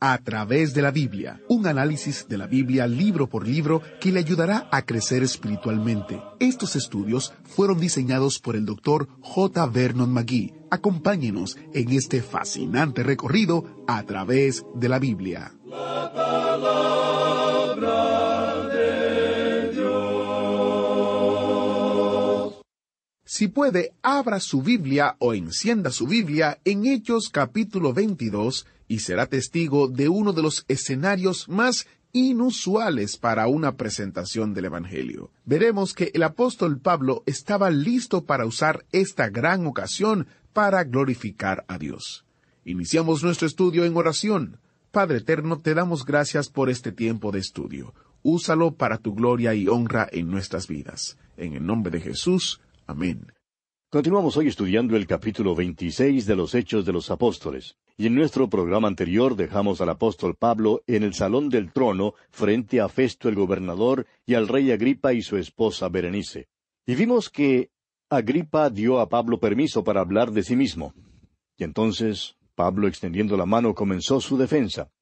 A través de la Biblia, un análisis de la Biblia libro por libro que le ayudará a crecer espiritualmente. Estos estudios fueron diseñados por el doctor J. Vernon McGee. Acompáñenos en este fascinante recorrido a través de la Biblia. Si puede, abra su Biblia o encienda su Biblia en Hechos capítulo 22 y será testigo de uno de los escenarios más inusuales para una presentación del Evangelio. Veremos que el apóstol Pablo estaba listo para usar esta gran ocasión para glorificar a Dios. Iniciamos nuestro estudio en oración. Padre Eterno, te damos gracias por este tiempo de estudio. Úsalo para tu gloria y honra en nuestras vidas. En el nombre de Jesús. Amén. Continuamos hoy estudiando el capítulo 26 de los Hechos de los Apóstoles. Y en nuestro programa anterior dejamos al apóstol Pablo en el salón del trono frente a Festo el gobernador y al rey Agripa y su esposa Berenice. Y vimos que Agripa dio a Pablo permiso para hablar de sí mismo. Y entonces Pablo extendiendo la mano comenzó su defensa.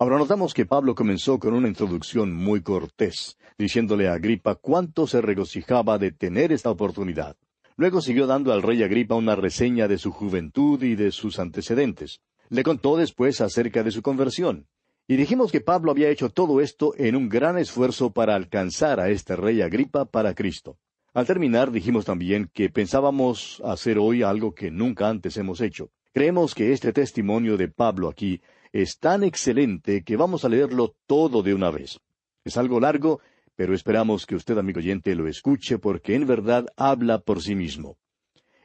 Ahora notamos que Pablo comenzó con una introducción muy cortés, diciéndole a Agripa cuánto se regocijaba de tener esta oportunidad. Luego siguió dando al rey Agripa una reseña de su juventud y de sus antecedentes. Le contó después acerca de su conversión. Y dijimos que Pablo había hecho todo esto en un gran esfuerzo para alcanzar a este rey Agripa para Cristo. Al terminar dijimos también que pensábamos hacer hoy algo que nunca antes hemos hecho. Creemos que este testimonio de Pablo aquí es tan excelente que vamos a leerlo todo de una vez. Es algo largo, pero esperamos que usted, amigo oyente, lo escuche porque en verdad habla por sí mismo.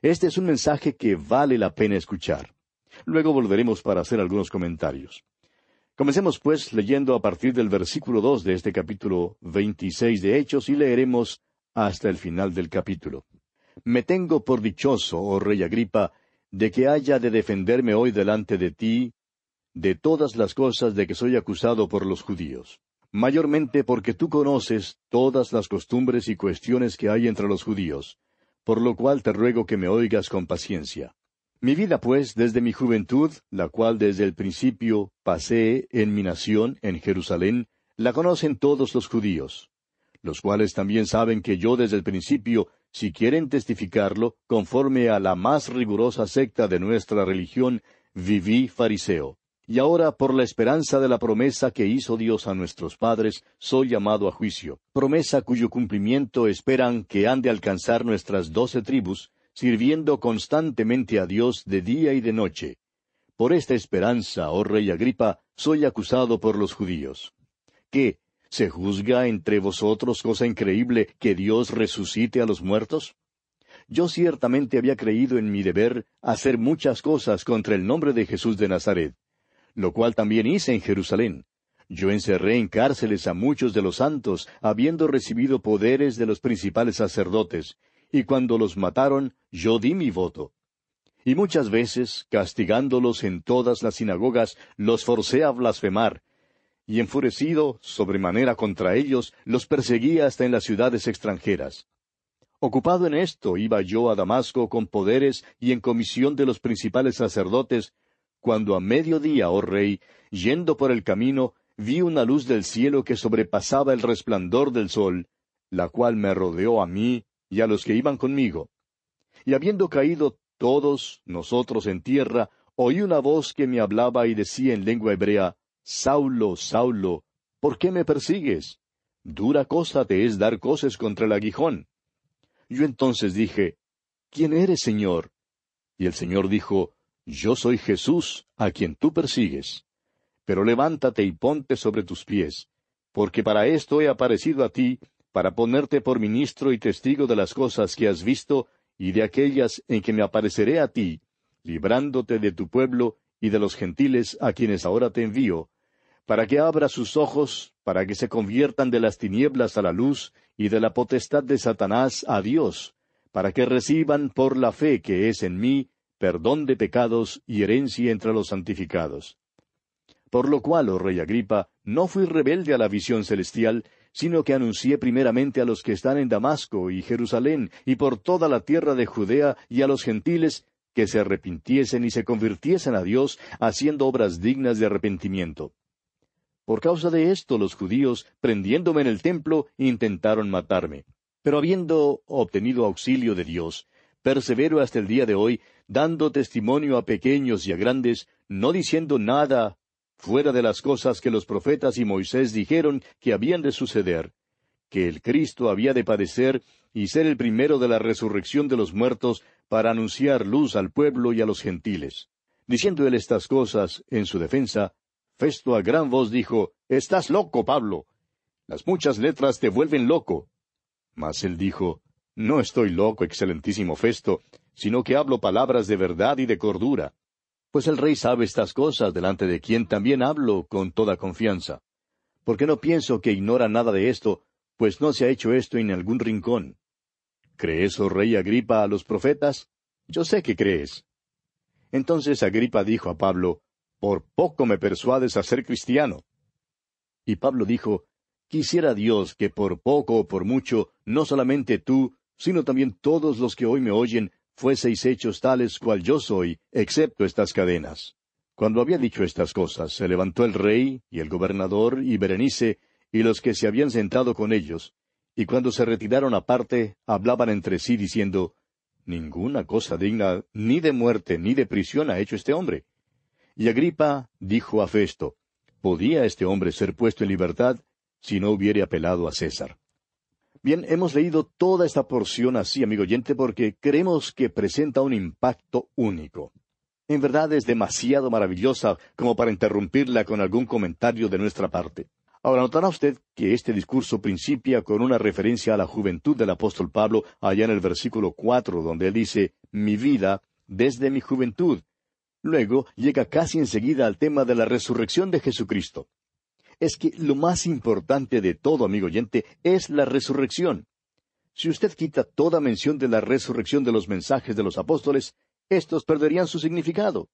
Este es un mensaje que vale la pena escuchar. Luego volveremos para hacer algunos comentarios. Comencemos, pues, leyendo a partir del versículo dos de este capítulo veintiséis de Hechos y leeremos hasta el final del capítulo. Me tengo por dichoso, oh rey Agripa, de que haya de defenderme hoy delante de ti de todas las cosas de que soy acusado por los judíos, mayormente porque tú conoces todas las costumbres y cuestiones que hay entre los judíos, por lo cual te ruego que me oigas con paciencia. Mi vida, pues, desde mi juventud, la cual desde el principio pasé en mi nación, en Jerusalén, la conocen todos los judíos, los cuales también saben que yo desde el principio, si quieren testificarlo, conforme a la más rigurosa secta de nuestra religión, viví fariseo. Y ahora, por la esperanza de la promesa que hizo Dios a nuestros padres, soy llamado a juicio, promesa cuyo cumplimiento esperan que han de alcanzar nuestras doce tribus, sirviendo constantemente a Dios de día y de noche. Por esta esperanza, oh rey Agripa, soy acusado por los judíos. ¿Qué? ¿Se juzga entre vosotros cosa increíble que Dios resucite a los muertos? Yo ciertamente había creído en mi deber hacer muchas cosas contra el nombre de Jesús de Nazaret, lo cual también hice en Jerusalén. Yo encerré en cárceles a muchos de los santos, habiendo recibido poderes de los principales sacerdotes, y cuando los mataron, yo di mi voto. Y muchas veces, castigándolos en todas las sinagogas, los forcé a blasfemar, y enfurecido sobremanera contra ellos, los perseguía hasta en las ciudades extranjeras. Ocupado en esto, iba yo a Damasco con poderes y en comisión de los principales sacerdotes, cuando a mediodía, oh rey, yendo por el camino, vi una luz del cielo que sobrepasaba el resplandor del sol, la cual me rodeó a mí y a los que iban conmigo. Y habiendo caído todos nosotros en tierra, oí una voz que me hablaba y decía en lengua hebrea, Saulo, Saulo, ¿por qué me persigues? Dura cosa te es dar coces contra el aguijón. Yo entonces dije, ¿quién eres, Señor? Y el Señor dijo, Yo soy Jesús, a quien tú persigues. Pero levántate y ponte sobre tus pies, porque para esto he aparecido a ti, para ponerte por ministro y testigo de las cosas que has visto y de aquellas en que me apareceré a ti, librándote de tu pueblo y de los gentiles a quienes ahora te envío, para que abra sus ojos, para que se conviertan de las tinieblas a la luz y de la potestad de Satanás a Dios, para que reciban por la fe que es en mí perdón de pecados y herencia entre los santificados. Por lo cual, oh rey Agripa, no fui rebelde a la visión celestial, sino que anuncié primeramente a los que están en Damasco y Jerusalén y por toda la tierra de Judea y a los gentiles que se arrepintiesen y se convirtiesen a Dios haciendo obras dignas de arrepentimiento. Por causa de esto los judíos, prendiéndome en el templo, intentaron matarme. Pero habiendo obtenido auxilio de Dios, persevero hasta el día de hoy, dando testimonio a pequeños y a grandes, no diciendo nada fuera de las cosas que los profetas y Moisés dijeron que habían de suceder, que el Cristo había de padecer y ser el primero de la resurrección de los muertos para anunciar luz al pueblo y a los gentiles. Diciendo él estas cosas en su defensa, Festo a gran voz dijo, Estás loco, Pablo. Las muchas letras te vuelven loco. Mas él dijo, No estoy loco, excelentísimo Festo, sino que hablo palabras de verdad y de cordura. Pues el rey sabe estas cosas, delante de quien también hablo con toda confianza. Porque no pienso que ignora nada de esto, pues no se ha hecho esto en algún rincón. ¿Crees, oh rey Agripa, a los profetas? Yo sé que crees. Entonces Agripa dijo a Pablo, Por poco me persuades a ser cristiano. Y Pablo dijo, Quisiera Dios que por poco o por mucho, no solamente tú, sino también todos los que hoy me oyen, fueseis hechos tales cual yo soy, excepto estas cadenas. Cuando había dicho estas cosas, se levantó el rey, y el gobernador, y Berenice, y los que se habían sentado con ellos, y cuando se retiraron aparte, hablaban entre sí diciendo, Ninguna cosa digna ni de muerte ni de prisión ha hecho este hombre. Y Agripa dijo a Festo, ¿Podía este hombre ser puesto en libertad si no hubiere apelado a César. Bien, hemos leído toda esta porción así, amigo oyente, porque creemos que presenta un impacto único. En verdad es demasiado maravillosa como para interrumpirla con algún comentario de nuestra parte. Ahora notará usted que este discurso principia con una referencia a la juventud del apóstol Pablo allá en el versículo cuatro, donde él dice mi vida desde mi juventud. Luego llega casi enseguida al tema de la resurrección de Jesucristo es que lo más importante de todo, amigo oyente, es la resurrección. Si usted quita toda mención de la resurrección de los mensajes de los apóstoles, estos perderían su significado.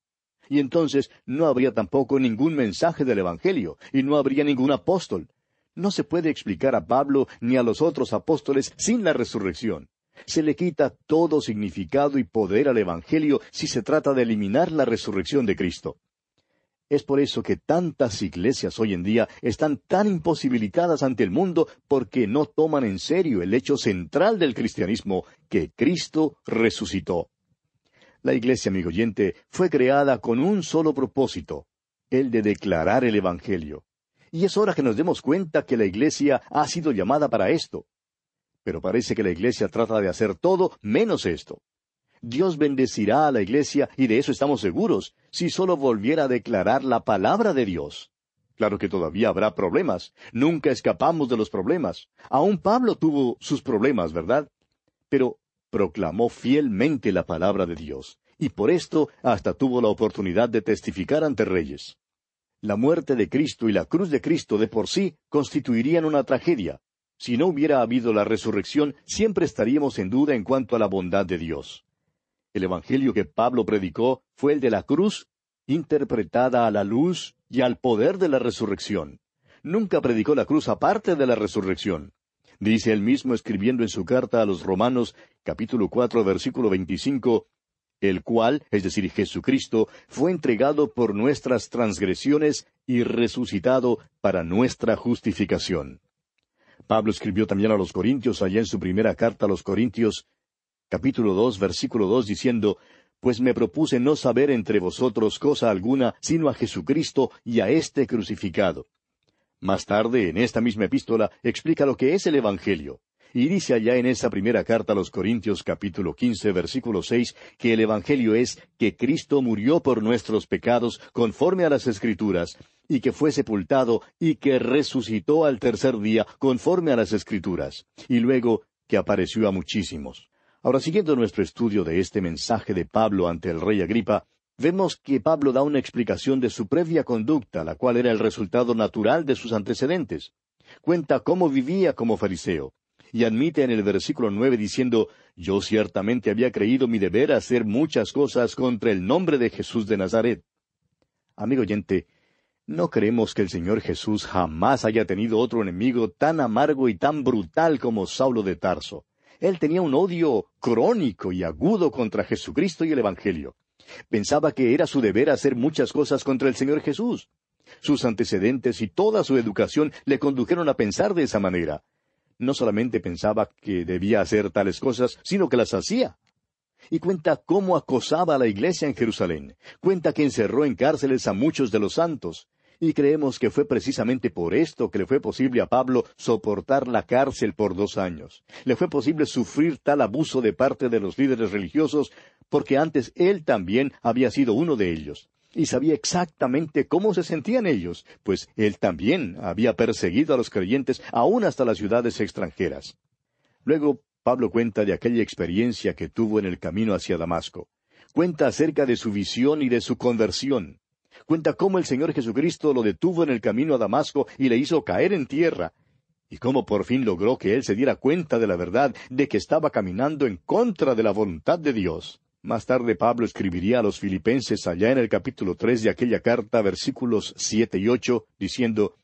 Y entonces no habría tampoco ningún mensaje del Evangelio, y no habría ningún apóstol. No se puede explicar a Pablo ni a los otros apóstoles sin la resurrección. Se le quita todo significado y poder al Evangelio si se trata de eliminar la resurrección de Cristo. Es por eso que tantas iglesias hoy en día están tan imposibilitadas ante el mundo porque no toman en serio el hecho central del cristianismo, que Cristo resucitó. La iglesia, amigo oyente, fue creada con un solo propósito, el de declarar el Evangelio. Y es hora que nos demos cuenta que la iglesia ha sido llamada para esto. Pero parece que la iglesia trata de hacer todo menos esto. Dios bendecirá a la iglesia y de eso estamos seguros, si solo volviera a declarar la palabra de Dios. Claro que todavía habrá problemas. Nunca escapamos de los problemas. Aún Pablo tuvo sus problemas, ¿verdad? Pero proclamó fielmente la palabra de Dios, y por esto hasta tuvo la oportunidad de testificar ante reyes. La muerte de Cristo y la cruz de Cristo de por sí constituirían una tragedia. Si no hubiera habido la resurrección, siempre estaríamos en duda en cuanto a la bondad de Dios. El Evangelio que Pablo predicó fue el de la cruz, interpretada a la luz y al poder de la resurrección. Nunca predicó la cruz aparte de la resurrección. Dice él mismo escribiendo en su carta a los Romanos, capítulo cuatro, versículo veinticinco, el cual, es decir, Jesucristo, fue entregado por nuestras transgresiones y resucitado para nuestra justificación. Pablo escribió también a los Corintios allá en su primera carta a los Corintios, capítulo dos, versículo dos, diciendo, Pues me propuse no saber entre vosotros cosa alguna, sino a Jesucristo y a éste crucificado. Más tarde, en esta misma epístola, explica lo que es el Evangelio. Y dice allá en esa primera carta a los Corintios capítulo quince versículo seis que el Evangelio es que Cristo murió por nuestros pecados conforme a las Escrituras, y que fue sepultado y que resucitó al tercer día conforme a las Escrituras, y luego que apareció a muchísimos. Ahora, siguiendo nuestro estudio de este mensaje de Pablo ante el rey Agripa, vemos que Pablo da una explicación de su previa conducta, la cual era el resultado natural de sus antecedentes. Cuenta cómo vivía como fariseo y admite en el versículo nueve diciendo Yo ciertamente había creído mi deber hacer muchas cosas contra el nombre de Jesús de Nazaret. Amigo oyente, no creemos que el Señor Jesús jamás haya tenido otro enemigo tan amargo y tan brutal como Saulo de Tarso. Él tenía un odio crónico y agudo contra Jesucristo y el Evangelio. Pensaba que era su deber hacer muchas cosas contra el Señor Jesús. Sus antecedentes y toda su educación le condujeron a pensar de esa manera no solamente pensaba que debía hacer tales cosas, sino que las hacía. Y cuenta cómo acosaba a la iglesia en Jerusalén. Cuenta que encerró en cárceles a muchos de los santos. Y creemos que fue precisamente por esto que le fue posible a Pablo soportar la cárcel por dos años. Le fue posible sufrir tal abuso de parte de los líderes religiosos porque antes él también había sido uno de ellos y sabía exactamente cómo se sentían ellos, pues él también había perseguido a los creyentes aún hasta las ciudades extranjeras. Luego Pablo cuenta de aquella experiencia que tuvo en el camino hacia Damasco. Cuenta acerca de su visión y de su conversión. Cuenta cómo el Señor Jesucristo lo detuvo en el camino a Damasco y le hizo caer en tierra, y cómo por fin logró que él se diera cuenta de la verdad de que estaba caminando en contra de la voluntad de Dios. Más tarde Pablo escribiría a los filipenses allá en el capítulo tres de aquella carta, versículos siete y ocho, diciendo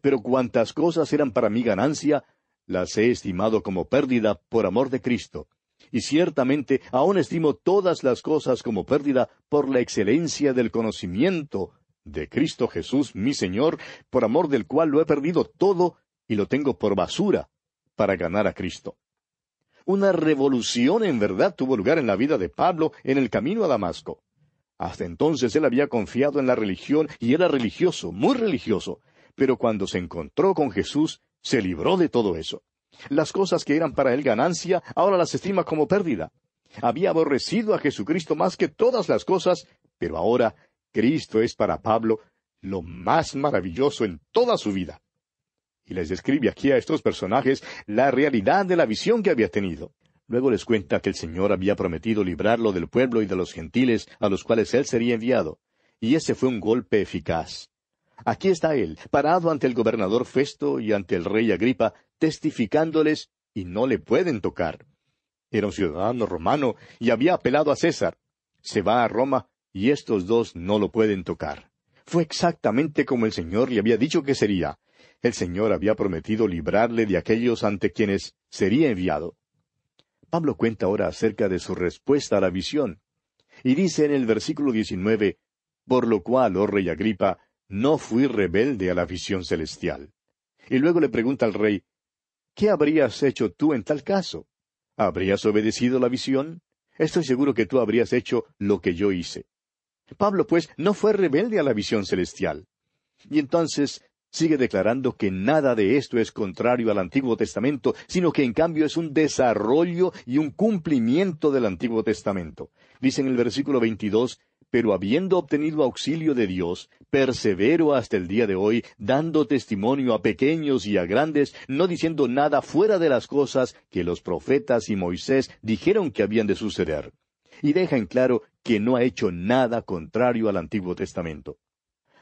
Pero cuantas cosas eran para mi ganancia, las he estimado como pérdida por amor de Cristo. Y ciertamente aún estimo todas las cosas como pérdida por la excelencia del conocimiento de Cristo Jesús, mi Señor, por amor del cual lo he perdido todo y lo tengo por basura para ganar a Cristo. Una revolución en verdad tuvo lugar en la vida de Pablo en el camino a Damasco. Hasta entonces él había confiado en la religión y era religioso, muy religioso, pero cuando se encontró con Jesús, se libró de todo eso. Las cosas que eran para él ganancia, ahora las estima como pérdida. Había aborrecido a Jesucristo más que todas las cosas, pero ahora Cristo es para Pablo lo más maravilloso en toda su vida y les describe aquí a estos personajes la realidad de la visión que había tenido. Luego les cuenta que el Señor había prometido librarlo del pueblo y de los gentiles a los cuales él sería enviado, y ese fue un golpe eficaz. Aquí está él, parado ante el gobernador Festo y ante el rey Agripa, testificándoles, y no le pueden tocar. Era un ciudadano romano y había apelado a César. Se va a Roma y estos dos no lo pueden tocar. Fue exactamente como el Señor le había dicho que sería. El Señor había prometido librarle de aquellos ante quienes sería enviado. Pablo cuenta ahora acerca de su respuesta a la visión. Y dice en el versículo 19, Por lo cual, oh rey Agripa, no fui rebelde a la visión celestial. Y luego le pregunta al rey, ¿qué habrías hecho tú en tal caso? ¿Habrías obedecido la visión? Estoy seguro que tú habrías hecho lo que yo hice. Pablo, pues, no fue rebelde a la visión celestial. Y entonces sigue declarando que nada de esto es contrario al Antiguo Testamento, sino que en cambio es un desarrollo y un cumplimiento del Antiguo Testamento. Dice en el versículo 22, pero habiendo obtenido auxilio de Dios, persevero hasta el día de hoy, dando testimonio a pequeños y a grandes, no diciendo nada fuera de las cosas que los profetas y Moisés dijeron que habían de suceder. Y deja en claro que no ha hecho nada contrario al Antiguo Testamento.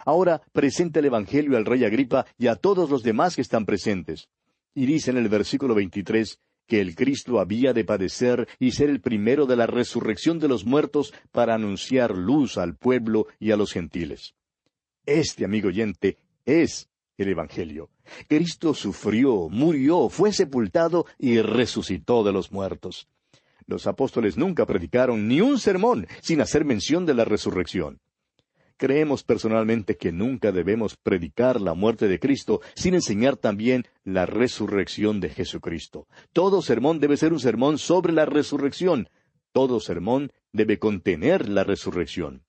Ahora presenta el Evangelio al rey Agripa y a todos los demás que están presentes. Y dice en el versículo 23 que el Cristo había de padecer y ser el primero de la resurrección de los muertos para anunciar luz al pueblo y a los gentiles. Este, amigo oyente, es el Evangelio. Cristo sufrió, murió, fue sepultado y resucitó de los muertos. Los apóstoles nunca predicaron ni un sermón sin hacer mención de la resurrección. Creemos personalmente que nunca debemos predicar la muerte de Cristo sin enseñar también la resurrección de Jesucristo. Todo sermón debe ser un sermón sobre la resurrección. Todo sermón debe contener la resurrección.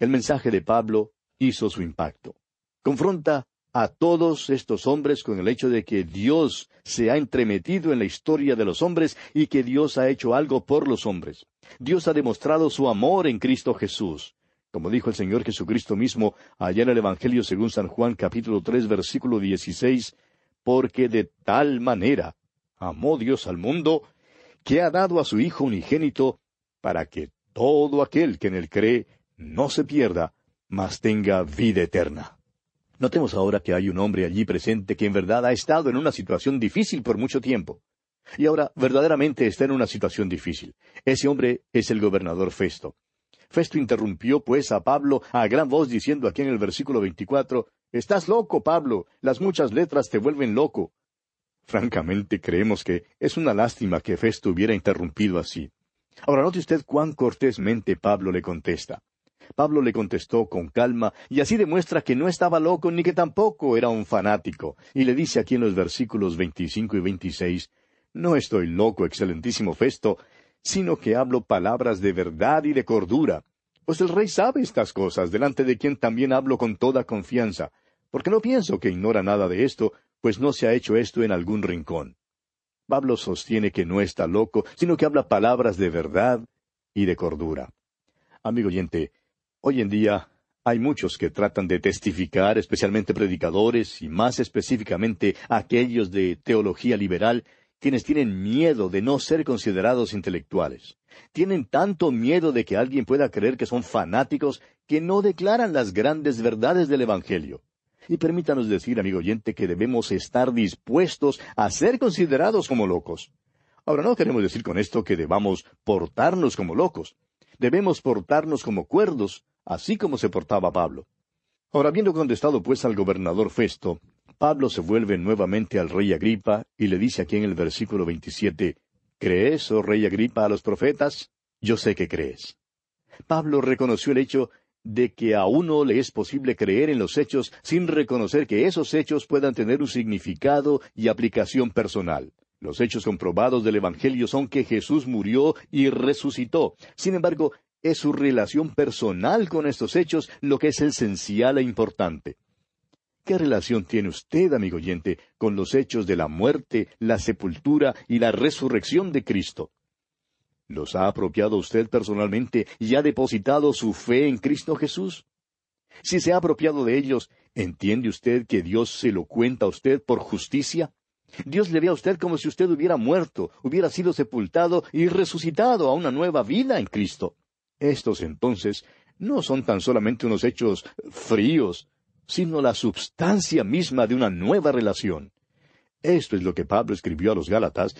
El mensaje de Pablo hizo su impacto. Confronta a todos estos hombres con el hecho de que Dios se ha entremetido en la historia de los hombres y que Dios ha hecho algo por los hombres. Dios ha demostrado su amor en Cristo Jesús. Como dijo el Señor Jesucristo mismo allá en el Evangelio según San Juan capítulo tres versículo dieciséis, porque de tal manera amó Dios al mundo, que ha dado a su Hijo unigénito, para que todo aquel que en él cree no se pierda, mas tenga vida eterna. Notemos ahora que hay un hombre allí presente que en verdad ha estado en una situación difícil por mucho tiempo. Y ahora verdaderamente está en una situación difícil. Ese hombre es el gobernador Festo. Festo interrumpió pues a Pablo a gran voz diciendo aquí en el versículo 24, Estás loco, Pablo, las muchas letras te vuelven loco. Francamente creemos que es una lástima que Festo hubiera interrumpido así. Ahora note usted cuán cortésmente Pablo le contesta. Pablo le contestó con calma y así demuestra que no estaba loco ni que tampoco era un fanático. Y le dice aquí en los versículos 25 y 26, No estoy loco, excelentísimo Festo, sino que hablo palabras de verdad y de cordura. Pues el rey sabe estas cosas, delante de quien también hablo con toda confianza, porque no pienso que ignora nada de esto, pues no se ha hecho esto en algún rincón. Pablo sostiene que no está loco, sino que habla palabras de verdad y de cordura. Amigo oyente, Hoy en día hay muchos que tratan de testificar, especialmente predicadores y más específicamente aquellos de teología liberal, quienes tienen miedo de no ser considerados intelectuales. Tienen tanto miedo de que alguien pueda creer que son fanáticos que no declaran las grandes verdades del Evangelio. Y permítanos decir, amigo oyente, que debemos estar dispuestos a ser considerados como locos. Ahora no queremos decir con esto que debamos portarnos como locos. Debemos portarnos como cuerdos, así como se portaba Pablo. Ahora, habiendo contestado pues al gobernador Festo, Pablo se vuelve nuevamente al rey Agripa y le dice aquí en el versículo 27, ¿Crees, oh rey Agripa, a los profetas? Yo sé que crees. Pablo reconoció el hecho de que a uno le es posible creer en los hechos sin reconocer que esos hechos puedan tener un significado y aplicación personal. Los hechos comprobados del Evangelio son que Jesús murió y resucitó. Sin embargo, es su relación personal con estos hechos lo que es esencial e importante. ¿Qué relación tiene usted, amigo oyente, con los hechos de la muerte, la sepultura y la resurrección de Cristo? ¿Los ha apropiado usted personalmente y ha depositado su fe en Cristo Jesús? Si se ha apropiado de ellos, ¿entiende usted que Dios se lo cuenta a usted por justicia? Dios le ve a usted como si usted hubiera muerto, hubiera sido sepultado y resucitado a una nueva vida en Cristo. Estos entonces no son tan solamente unos hechos fríos, sino la substancia misma de una nueva relación. Esto es lo que Pablo escribió a los Gálatas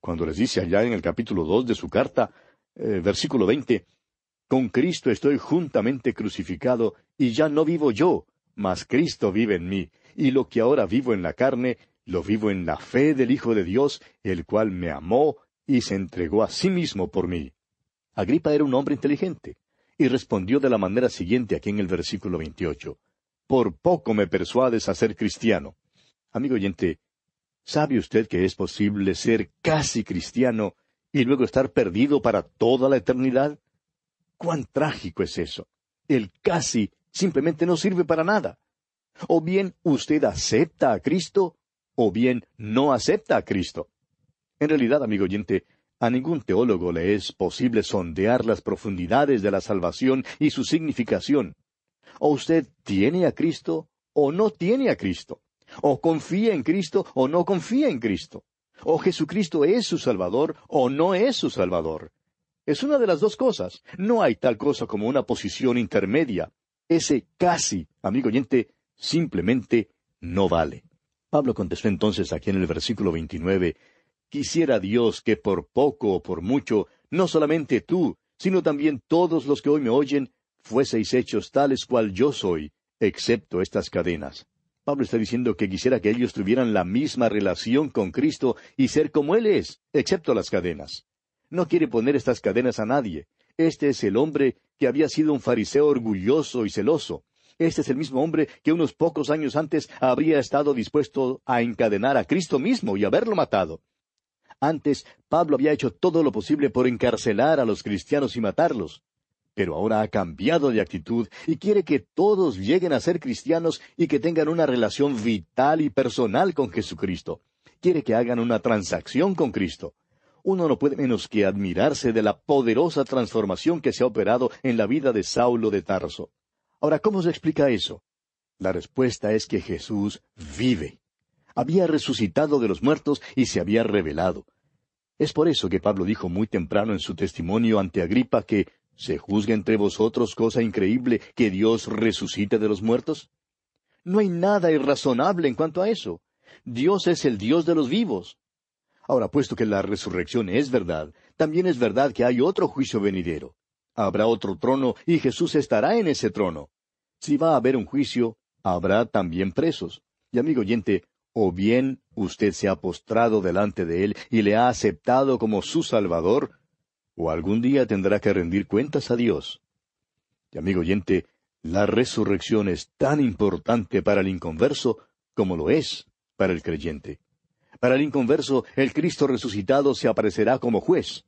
cuando les dice allá en el capítulo dos de su carta, eh, versículo veinte, Con Cristo estoy juntamente crucificado, y ya no vivo yo, mas Cristo vive en mí, y lo que ahora vivo en la carne, lo vivo en la fe del Hijo de Dios, el cual me amó y se entregó a sí mismo por mí. Agripa era un hombre inteligente, y respondió de la manera siguiente aquí en el versículo 28. Por poco me persuades a ser cristiano. Amigo oyente, ¿sabe usted que es posible ser casi cristiano y luego estar perdido para toda la eternidad? ¿Cuán trágico es eso? El casi simplemente no sirve para nada. O bien usted acepta a Cristo, o bien no acepta a Cristo. En realidad, amigo oyente, a ningún teólogo le es posible sondear las profundidades de la salvación y su significación. O usted tiene a Cristo o no tiene a Cristo. O confía en Cristo o no confía en Cristo. O Jesucristo es su Salvador o no es su Salvador. Es una de las dos cosas. No hay tal cosa como una posición intermedia. Ese casi, amigo oyente, simplemente no vale. Pablo contestó entonces aquí en el versículo 29, Quisiera Dios que por poco o por mucho, no solamente tú, sino también todos los que hoy me oyen, fueseis hechos tales cual yo soy, excepto estas cadenas. Pablo está diciendo que quisiera que ellos tuvieran la misma relación con Cristo y ser como Él es, excepto las cadenas. No quiere poner estas cadenas a nadie. Este es el hombre que había sido un fariseo orgulloso y celoso. Este es el mismo hombre que unos pocos años antes habría estado dispuesto a encadenar a Cristo mismo y haberlo matado. Antes, Pablo había hecho todo lo posible por encarcelar a los cristianos y matarlos. Pero ahora ha cambiado de actitud y quiere que todos lleguen a ser cristianos y que tengan una relación vital y personal con Jesucristo. Quiere que hagan una transacción con Cristo. Uno no puede menos que admirarse de la poderosa transformación que se ha operado en la vida de Saulo de Tarso. Ahora, ¿cómo se explica eso? La respuesta es que Jesús vive. Había resucitado de los muertos y se había revelado. Es por eso que Pablo dijo muy temprano en su testimonio ante Agripa que ¿se juzga entre vosotros cosa increíble que Dios resucite de los muertos? No hay nada irrazonable en cuanto a eso. Dios es el Dios de los vivos. Ahora, puesto que la resurrección es verdad, también es verdad que hay otro juicio venidero. Habrá otro trono y Jesús estará en ese trono. Si va a haber un juicio, habrá también presos. Y amigo oyente, o bien usted se ha postrado delante de Él y le ha aceptado como su Salvador, o algún día tendrá que rendir cuentas a Dios. Y amigo oyente, la resurrección es tan importante para el inconverso como lo es para el creyente. Para el inconverso, el Cristo resucitado se aparecerá como juez.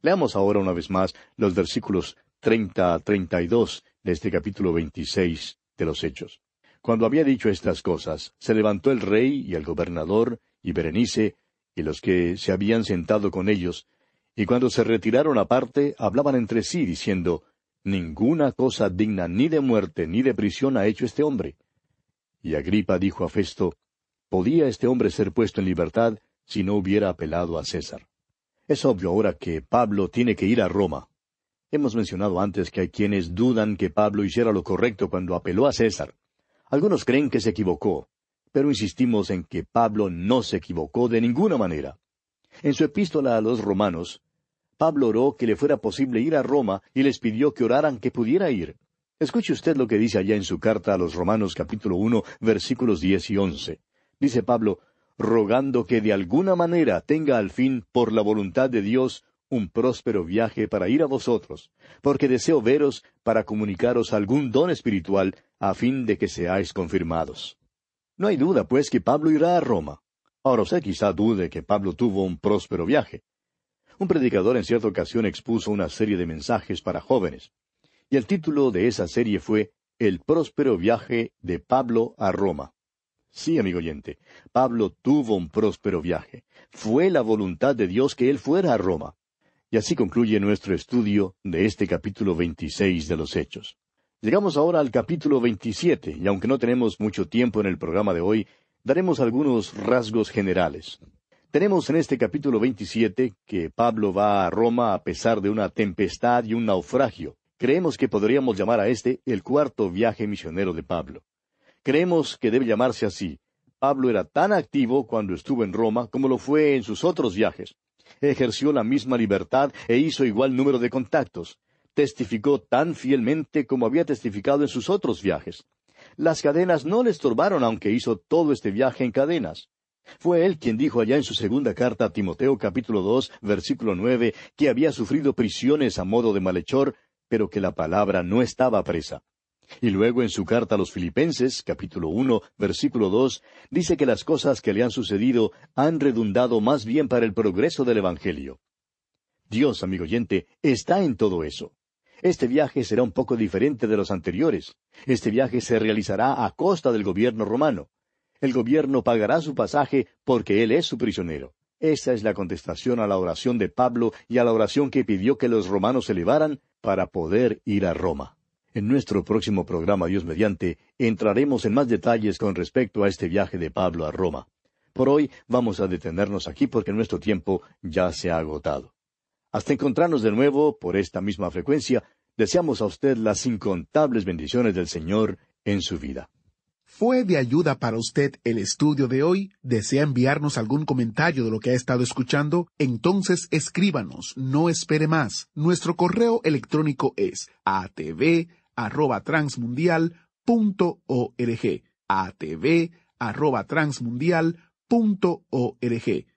Leamos ahora una vez más los versículos treinta a treinta y dos de este capítulo veintiséis de los Hechos. Cuando había dicho estas cosas, se levantó el rey y el gobernador y Berenice y los que se habían sentado con ellos, y cuando se retiraron aparte, hablaban entre sí, diciendo, Ninguna cosa digna ni de muerte ni de prisión ha hecho este hombre. Y Agripa dijo a Festo, ¿Podía este hombre ser puesto en libertad si no hubiera apelado a César? Es obvio ahora que Pablo tiene que ir a Roma. Hemos mencionado antes que hay quienes dudan que Pablo hiciera lo correcto cuando apeló a César. Algunos creen que se equivocó, pero insistimos en que Pablo no se equivocó de ninguna manera. En su epístola a los romanos, Pablo oró que le fuera posible ir a Roma y les pidió que oraran que pudiera ir. Escuche usted lo que dice allá en su carta a los Romanos capítulo uno versículos diez y once. Dice Pablo, rogando que de alguna manera tenga al fin, por la voluntad de Dios, un próspero viaje para ir a vosotros, porque deseo veros para comunicaros algún don espiritual, a fin de que seáis confirmados. No hay duda, pues, que Pablo irá a Roma. Ahora usted quizá dude que Pablo tuvo un próspero viaje. Un predicador en cierta ocasión expuso una serie de mensajes para jóvenes, y el título de esa serie fue El próspero viaje de Pablo a Roma. Sí, amigo oyente, Pablo tuvo un próspero viaje. Fue la voluntad de Dios que él fuera a Roma. Y así concluye nuestro estudio de este capítulo 26 de los Hechos. Llegamos ahora al capítulo 27, y aunque no tenemos mucho tiempo en el programa de hoy, daremos algunos rasgos generales. Tenemos en este capítulo 27 que Pablo va a Roma a pesar de una tempestad y un naufragio. Creemos que podríamos llamar a este el cuarto viaje misionero de Pablo. Creemos que debe llamarse así. Pablo era tan activo cuando estuvo en Roma como lo fue en sus otros viajes ejerció la misma libertad e hizo igual número de contactos. Testificó tan fielmente como había testificado en sus otros viajes. Las cadenas no le estorbaron aunque hizo todo este viaje en cadenas. Fue él quien dijo allá en su segunda carta a Timoteo capítulo dos versículo nueve que había sufrido prisiones a modo de malhechor, pero que la palabra no estaba presa. Y luego en su carta a los Filipenses, capítulo uno, versículo dos, dice que las cosas que le han sucedido han redundado más bien para el progreso del Evangelio. Dios, amigo oyente, está en todo eso. Este viaje será un poco diferente de los anteriores. Este viaje se realizará a costa del gobierno romano. El gobierno pagará su pasaje porque él es su prisionero. Esta es la contestación a la oración de Pablo y a la oración que pidió que los romanos elevaran para poder ir a Roma. En nuestro próximo programa, Dios mediante, entraremos en más detalles con respecto a este viaje de Pablo a Roma. Por hoy vamos a detenernos aquí porque nuestro tiempo ya se ha agotado. Hasta encontrarnos de nuevo por esta misma frecuencia, deseamos a usted las incontables bendiciones del Señor en su vida. ¿Fue de ayuda para usted el estudio de hoy? ¿Desea enviarnos algún comentario de lo que ha estado escuchando? Entonces escríbanos, no espere más. Nuestro correo electrónico es atv arroba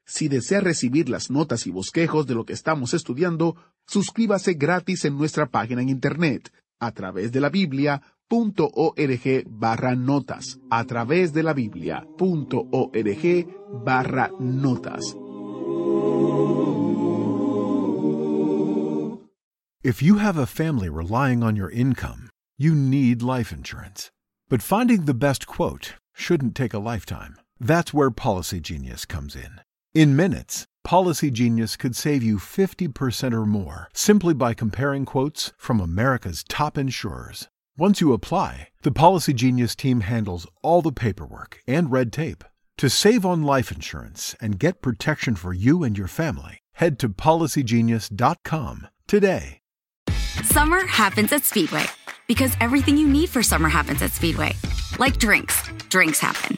Si desea recibir las notas y bosquejos de lo que estamos estudiando, suscríbase gratis en nuestra página en Internet a través de la Biblia punto org barra notas a través de la Biblia punto org barra notas. If you have a family relying on your income, you need life insurance. But finding the best quote shouldn't take a lifetime. That's where Policy Genius comes in. In minutes, Policy Genius could save you 50% or more simply by comparing quotes from America's top insurers. Once you apply, the Policy Genius team handles all the paperwork and red tape. To save on life insurance and get protection for you and your family, head to policygenius.com today. Summer happens at Speedway because everything you need for summer happens at Speedway. Like drinks, drinks happen.